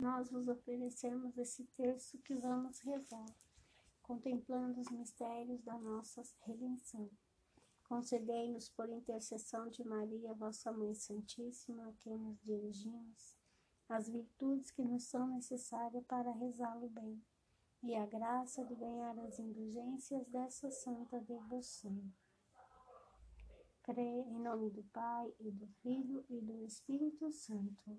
nós vos oferecemos esse terço que vamos rezar, contemplando os mistérios da nossa redenção. Concedei-nos, por intercessão de Maria, vossa Mãe Santíssima, a quem nos dirigimos, as virtudes que nos são necessárias para rezá-lo bem, e a graça de ganhar as indulgências dessa santa devoção. Creio em nome do Pai, e do Filho, e do Espírito Santo.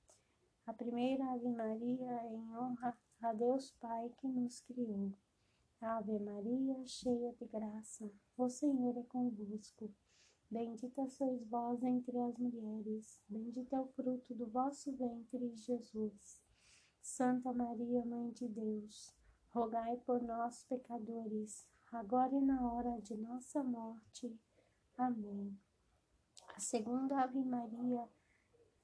A primeira Ave Maria em honra a Deus Pai que nos criou. Ave Maria, cheia de graça, o Senhor é convosco. Bendita sois vós entre as mulheres, bendito é o fruto do vosso ventre, Jesus. Santa Maria, Mãe de Deus, rogai por nós, pecadores, agora e na hora de nossa morte. Amém. A segunda Ave Maria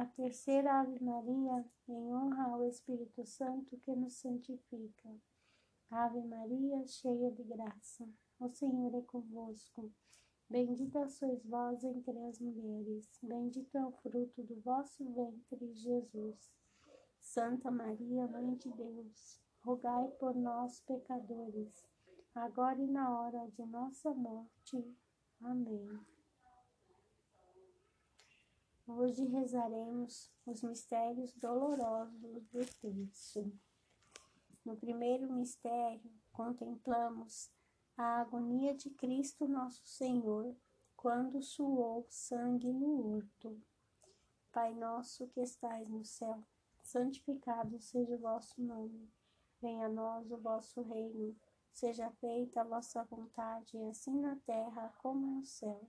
A terceira Ave Maria, em honra ao Espírito Santo que nos santifica. Ave Maria, cheia de graça, o Senhor é convosco. Bendita sois vós entre as mulheres, bendito é o fruto do vosso ventre, Jesus. Santa Maria, Mãe de Deus, rogai por nós, pecadores, agora e na hora de nossa morte. Amém. Hoje rezaremos os mistérios dolorosos do terço. No primeiro mistério, contemplamos a agonia de Cristo Nosso Senhor quando suou sangue no horto. Pai nosso que estais no céu, santificado seja o vosso nome. Venha a nós o vosso reino. Seja feita a vossa vontade, assim na terra como no céu.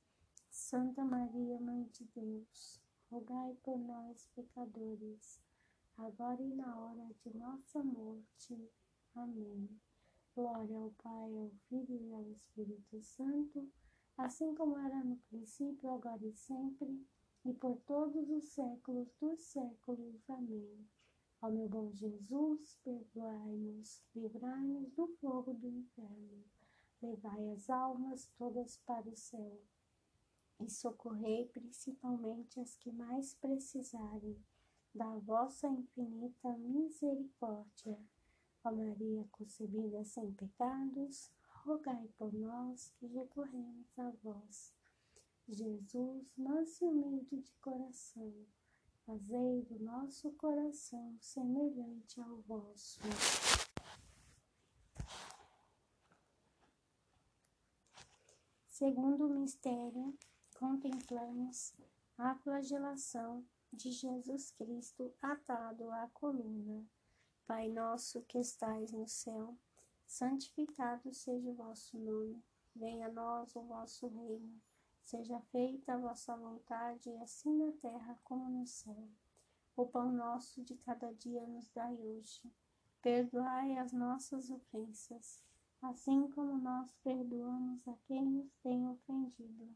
Santa Maria, Mãe de Deus, rogai por nós, pecadores, agora e na hora de nossa morte. Amém. Glória ao Pai, ao Filho e ao Espírito Santo, assim como era no princípio, agora e sempre, e por todos os séculos dos séculos. Amém. Ó meu bom Jesus, perdoai-nos, livrai-nos do fogo do inferno, levai as almas todas para o céu e socorrei principalmente as que mais precisarem da vossa infinita misericórdia. Ó Maria concebida sem pecados, rogai por nós que recorremos a vós. Jesus, e humilde de coração, fazei do nosso coração semelhante ao vosso. Segundo mistério, contemplamos a flagelação de Jesus Cristo atado à coluna. Pai nosso que estais no céu, santificado seja o vosso nome. Venha a nós o vosso reino. Seja feita a vossa vontade, assim na terra como no céu. O pão nosso de cada dia nos dai hoje. Perdoai as nossas ofensas, assim como nós perdoamos a quem nos tem ofendido.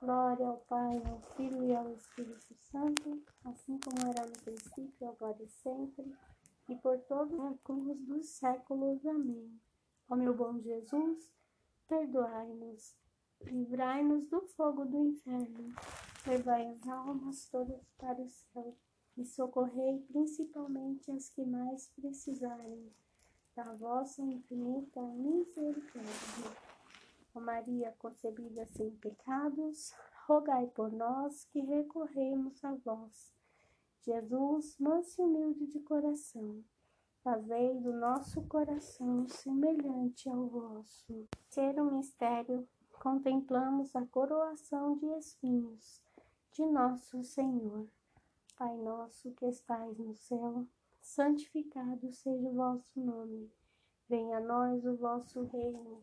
Glória ao Pai, ao Filho e ao Espírito Santo, assim como era no princípio, agora e sempre, e por todos os séculos dos séculos. Amém. Ó meu bom Jesus, perdoai-nos Livrai-nos do fogo do inferno, levai as almas todas para o céu e socorrei principalmente as que mais precisarem da vossa infinita misericórdia. Ó Maria concebida sem pecados, rogai por nós que recorremos a vós. Jesus, manso e humilde de coração, fazei do nosso coração semelhante ao vosso. Ser um mistério contemplamos a coroação de espinhos de nosso Senhor. Pai nosso que estais no céu, santificado seja o vosso nome. Venha a nós o vosso reino.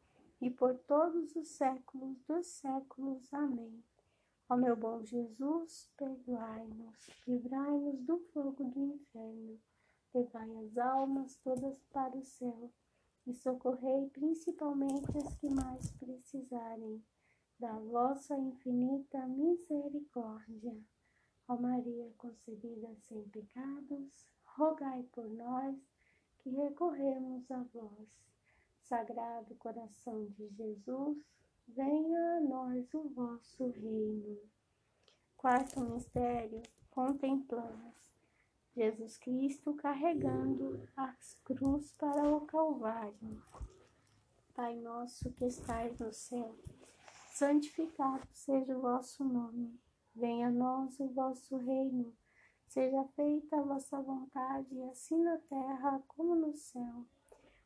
e por todos os séculos dos séculos. Amém. Ó meu bom Jesus, perdoai-nos, livrai-nos do fogo do inferno, levai as almas todas para o céu e socorrei principalmente as que mais precisarem da vossa infinita misericórdia. Ó Maria concebida sem pecados, rogai por nós que recorremos a vós. Sagrado coração de Jesus, venha a nós o vosso reino. Quarto mistério, contemplamos Jesus Cristo carregando a cruz para o Calvário. Pai nosso que estais no céu, santificado seja o vosso nome. Venha a nós o vosso reino. Seja feita a vossa vontade, assim na terra como no céu.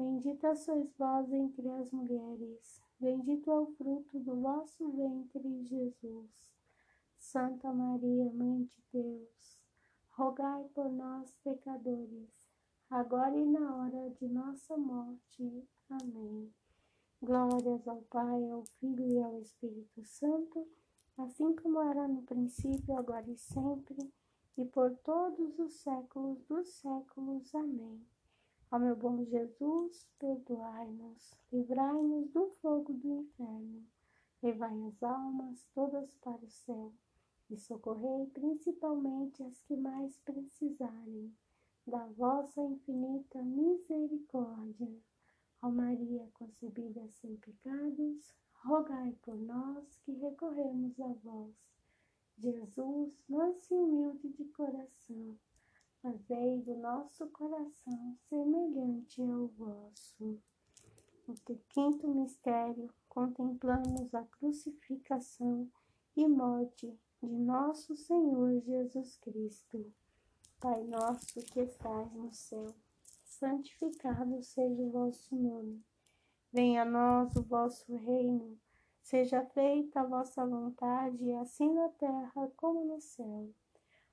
Bendita sois vós entre as mulheres, bendito é o fruto do vosso ventre, Jesus. Santa Maria, Mãe de Deus, rogai por nós, pecadores, agora e na hora de nossa morte. Amém. Glórias ao Pai, ao Filho e ao Espírito Santo, assim como era no princípio, agora e sempre, e por todos os séculos dos séculos. Amém. Ó meu bom Jesus, perdoai-nos, livrai-nos do fogo do inferno, levai as almas todas para o céu e socorrei principalmente as que mais precisarem da vossa infinita misericórdia. Ó Maria concebida sem pecados, rogai por nós que recorremos a vós. Jesus, e humilde de coração, fazei do nosso coração semelhante ao vosso. No quinto mistério, contemplamos a crucificação e morte de nosso Senhor Jesus Cristo. Pai nosso que estais no céu, santificado seja o vosso nome. Venha a nós o vosso reino, seja feita a vossa vontade, assim na terra como no céu.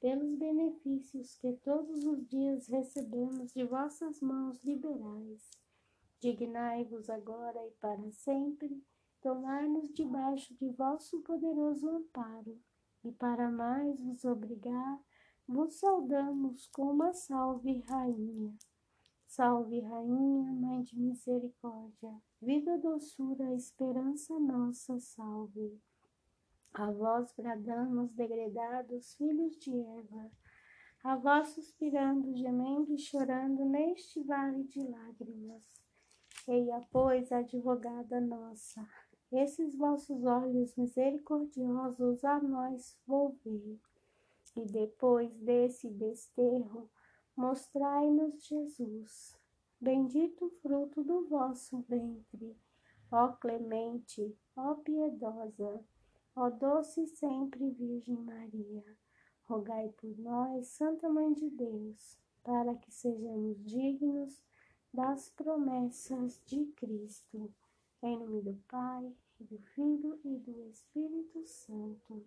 pelos benefícios que todos os dias recebemos de vossas mãos liberais. Dignai-vos agora e para sempre tomar-nos debaixo de vosso poderoso amparo, e para mais vos obrigar, vos saudamos com uma salve, Rainha. Salve, Rainha, Mãe de Misericórdia, vida, doçura, esperança nossa, salve. A vós bradamos, degredados filhos de Eva, a vós suspirando, gemendo e chorando neste vale de lágrimas. Eia, pois, advogada nossa, esses vossos olhos misericordiosos a nós volvei. E depois desse desterro, mostrai-nos Jesus, bendito fruto do vosso ventre. Ó clemente, ó piedosa, Ó doce sempre Virgem Maria, rogai por nós, Santa Mãe de Deus, para que sejamos dignos das promessas de Cristo. Em nome do Pai, e do Filho e do Espírito Santo.